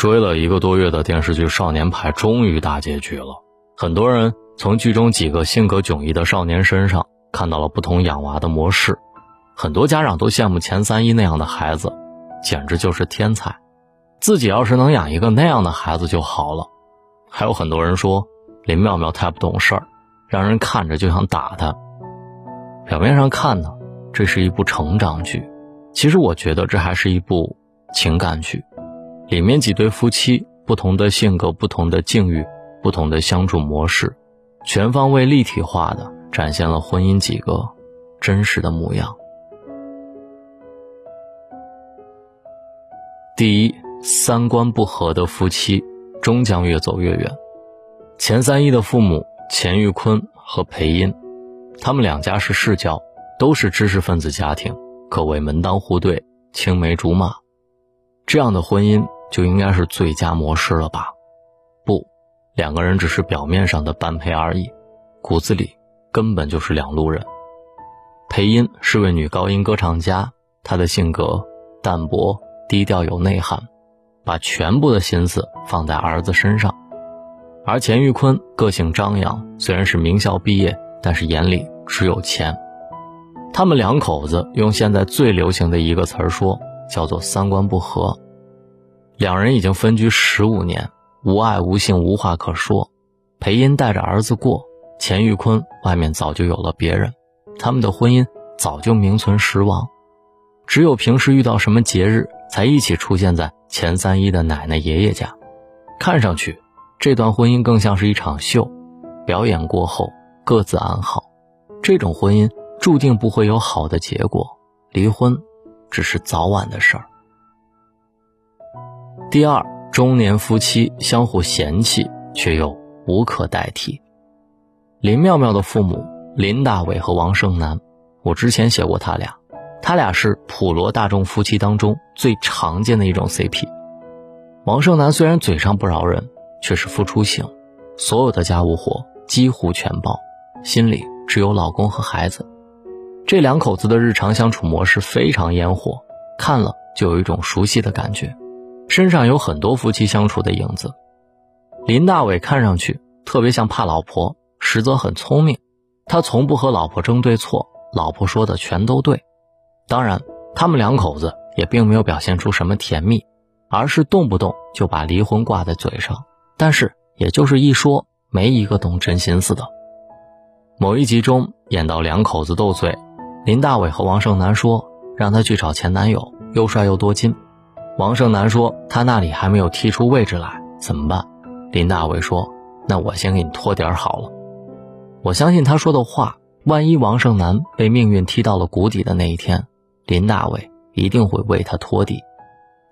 追了一个多月的电视剧《少年派》终于大结局了。很多人从剧中几个性格迥异的少年身上看到了不同养娃的模式。很多家长都羡慕钱三一那样的孩子，简直就是天才。自己要是能养一个那样的孩子就好了。还有很多人说林妙妙太不懂事儿，让人看着就想打她。表面上看呢，这是一部成长剧，其实我觉得这还是一部情感剧。里面几对夫妻，不同的性格、不同的境遇、不同的相处模式，全方位立体化的展现了婚姻几个真实的模样。第一，三观不合的夫妻终将越走越远。钱三一的父母钱玉坤和裴英，他们两家是世交，都是知识分子家庭，可谓门当户对、青梅竹马。这样的婚姻。就应该是最佳模式了吧？不，两个人只是表面上的般配而已，骨子里根本就是两路人。裴音是位女高音歌唱家，她的性格淡泊低调有内涵，把全部的心思放在儿子身上。而钱玉坤个性张扬，虽然是名校毕业，但是眼里只有钱。他们两口子用现在最流行的一个词儿说，叫做三观不合。两人已经分居十五年，无爱无性，无话可说。裴音带着儿子过，钱玉坤外面早就有了别人，他们的婚姻早就名存实亡。只有平时遇到什么节日，才一起出现在钱三一的奶奶爷爷家。看上去，这段婚姻更像是一场秀，表演过后各自安好。这种婚姻注定不会有好的结果，离婚只是早晚的事儿。第二，中年夫妻相互嫌弃，却又无可代替。林妙妙的父母林大伟和王胜男，我之前写过他俩，他俩是普罗大众夫妻当中最常见的一种 CP。王胜男虽然嘴上不饶人，却是付出型，所有的家务活几乎全包，心里只有老公和孩子。这两口子的日常相处模式非常烟火，看了就有一种熟悉的感觉。身上有很多夫妻相处的影子。林大伟看上去特别像怕老婆，实则很聪明。他从不和老婆争对错，老婆说的全都对。当然，他们两口子也并没有表现出什么甜蜜，而是动不动就把离婚挂在嘴上。但是，也就是一说，没一个懂真心思的。某一集中演到两口子斗嘴，林大伟和王胜男说让他去找前男友，又帅又多金。王胜男说：“他那里还没有踢出位置来，怎么办？”林大伟说：“那我先给你拖点好了。”我相信他说的话。万一王胜男被命运踢到了谷底的那一天，林大伟一定会为他拖底。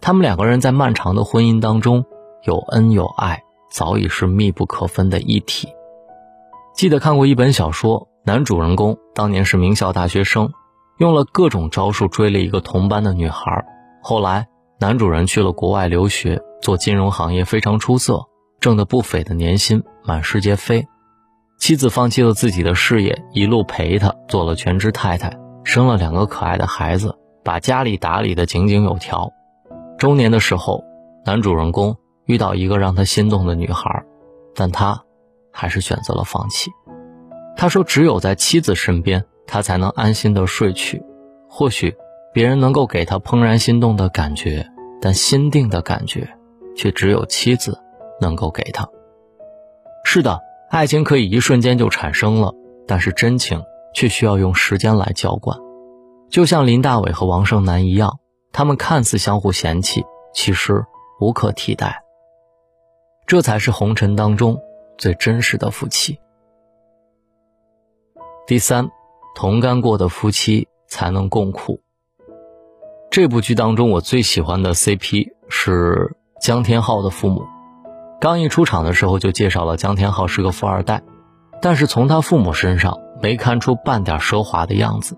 他们两个人在漫长的婚姻当中，有恩有爱，早已是密不可分的一体。记得看过一本小说，男主人公当年是名校大学生，用了各种招数追了一个同班的女孩，后来。男主人去了国外留学，做金融行业非常出色，挣得不菲的年薪，满世界飞。妻子放弃了自己的事业，一路陪他做了全职太太，生了两个可爱的孩子，把家里打理得井井有条。中年的时候，男主人公遇到一个让他心动的女孩，但他还是选择了放弃。他说：“只有在妻子身边，他才能安心的睡去。”或许。别人能够给他怦然心动的感觉，但心定的感觉，却只有妻子能够给他。是的，爱情可以一瞬间就产生了，但是真情却需要用时间来浇灌。就像林大伟和王胜男一样，他们看似相互嫌弃，其实无可替代。这才是红尘当中最真实的夫妻。第三，同甘过的夫妻才能共苦。这部剧当中，我最喜欢的 CP 是江天浩的父母。刚一出场的时候就介绍了江天浩是个富二代，但是从他父母身上没看出半点奢华的样子，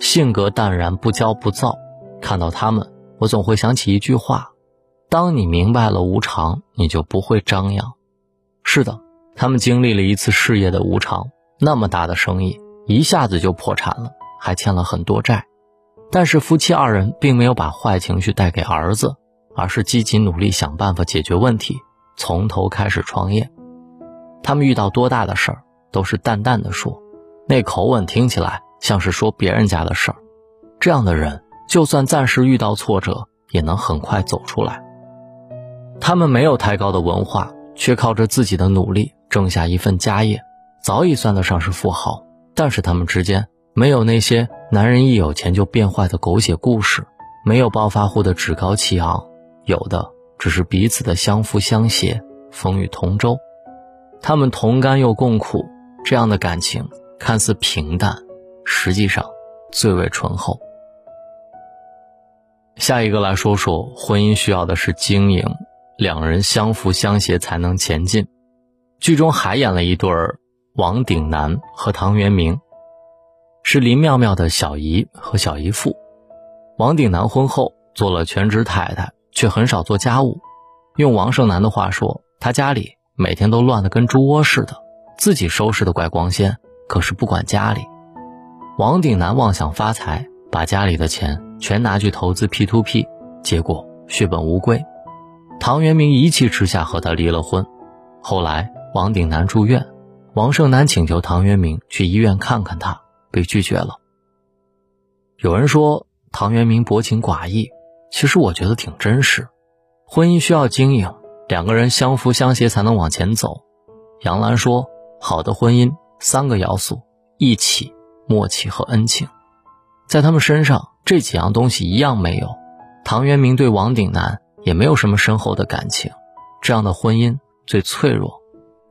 性格淡然不骄不躁。看到他们，我总会想起一句话：当你明白了无常，你就不会张扬。是的，他们经历了一次事业的无常，那么大的生意一下子就破产了，还欠了很多债。但是夫妻二人并没有把坏情绪带给儿子，而是积极努力想办法解决问题，从头开始创业。他们遇到多大的事儿，都是淡淡的说，那口吻听起来像是说别人家的事儿。这样的人，就算暂时遇到挫折，也能很快走出来。他们没有太高的文化，却靠着自己的努力挣下一份家业，早已算得上是富豪。但是他们之间没有那些男人一有钱就变坏的狗血故事，没有暴发户的趾高气昂，有的只是彼此的相扶相携，风雨同舟。他们同甘又共苦，这样的感情看似平淡，实际上最为醇厚。下一个来说说婚姻需要的是经营，两人相扶相携才能前进。剧中还演了一对儿。王鼎南和唐元明是林妙妙的小姨和小姨父。王鼎南婚后做了全职太太，却很少做家务。用王胜男的话说，他家里每天都乱得跟猪窝似的，自己收拾的怪光鲜，可是不管家里。王鼎南妄想发财，把家里的钱全拿去投资 P to P，结果血本无归。唐元明一气之下和他离了婚。后来王鼎南住院。王胜男请求唐元明去医院看看他，被拒绝了。有人说唐元明薄情寡义，其实我觉得挺真实。婚姻需要经营，两个人相扶相携才能往前走。杨澜说：“好的婚姻三个要素：义气、默契和恩情。在他们身上这几样东西一样没有。唐元明对王鼎南也没有什么深厚的感情，这样的婚姻最脆弱。”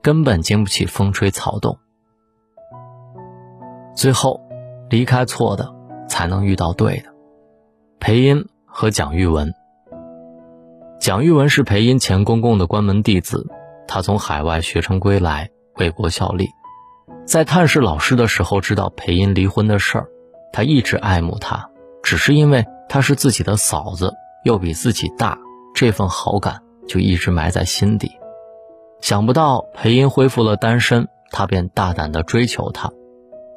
根本经不起风吹草动。最后，离开错的，才能遇到对的。裴音和蒋玉文。蒋玉文是裴音前公公的关门弟子，他从海外学成归来，为国效力。在探视老师的时候，知道裴音离婚的事儿，他一直爱慕她，只是因为她是自己的嫂子，又比自己大，这份好感就一直埋在心底。想不到裴音恢复了单身，他便大胆地追求她。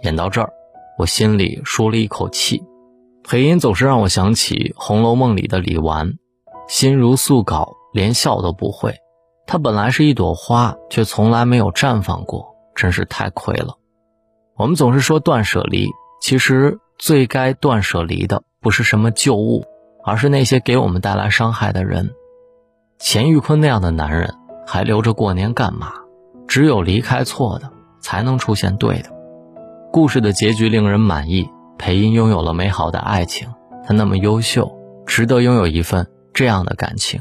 演到这儿，我心里舒了一口气。裴音总是让我想起《红楼梦》里的李纨，心如素稿，连笑都不会。她本来是一朵花，却从来没有绽放过，真是太亏了。我们总是说断舍离，其实最该断舍离的不是什么旧物，而是那些给我们带来伤害的人。钱玉坤那样的男人。还留着过年干嘛？只有离开错的，才能出现对的。故事的结局令人满意，裴音拥有了美好的爱情。她那么优秀，值得拥有一份这样的感情。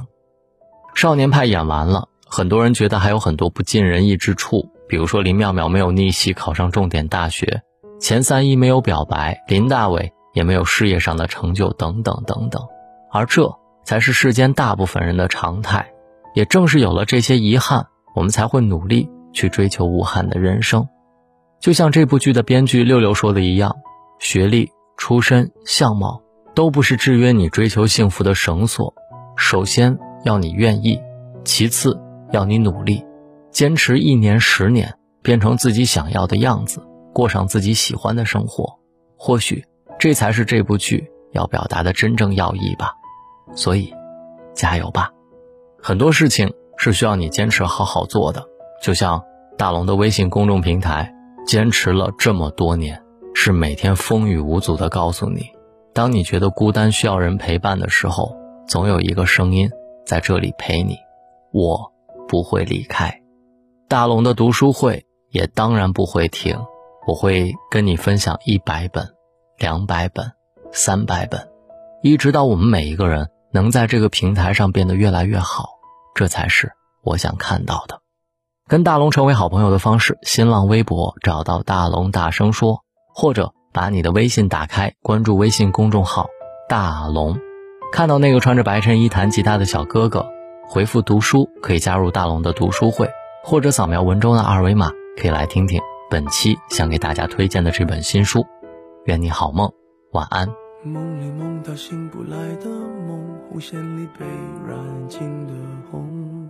少年派演完了，很多人觉得还有很多不尽人意之处，比如说林妙妙没有逆袭考上重点大学，钱三一没有表白，林大伟也没有事业上的成就，等等等等。而这才是世间大部分人的常态。也正是有了这些遗憾，我们才会努力去追求无憾的人生。就像这部剧的编剧六六说的一样，学历、出身、相貌都不是制约你追求幸福的绳索。首先要你愿意，其次要你努力，坚持一年、十年，变成自己想要的样子，过上自己喜欢的生活。或许这才是这部剧要表达的真正要义吧。所以，加油吧！很多事情是需要你坚持好好做的，就像大龙的微信公众平台，坚持了这么多年，是每天风雨无阻的告诉你，当你觉得孤单需要人陪伴的时候，总有一个声音在这里陪你，我不会离开。大龙的读书会也当然不会停，我会跟你分享一百本、两百本、三百本，一直到我们每一个人能在这个平台上变得越来越好。这才是我想看到的。跟大龙成为好朋友的方式：新浪微博找到大龙，大声说，或者把你的微信打开，关注微信公众号“大龙”，看到那个穿着白衬衣弹吉他的小哥哥，回复“读书”可以加入大龙的读书会，或者扫描文中的二维码，可以来听听本期想给大家推荐的这本新书。愿你好梦，晚安。梦里梦到醒不来的梦，红线里被染尽的红，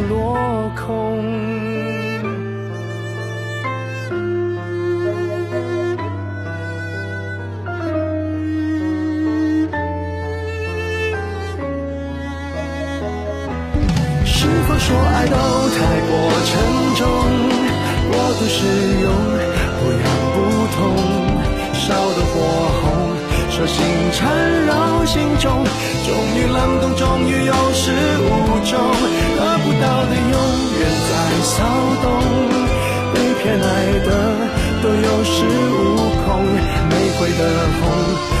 否说爱都太过沉重，过度使用，不痒不痛，烧得火红，手心缠绕心中，终于冷冻，终于有始无终，得不到的永远在骚动，被偏爱的都有恃无恐，玫瑰的红。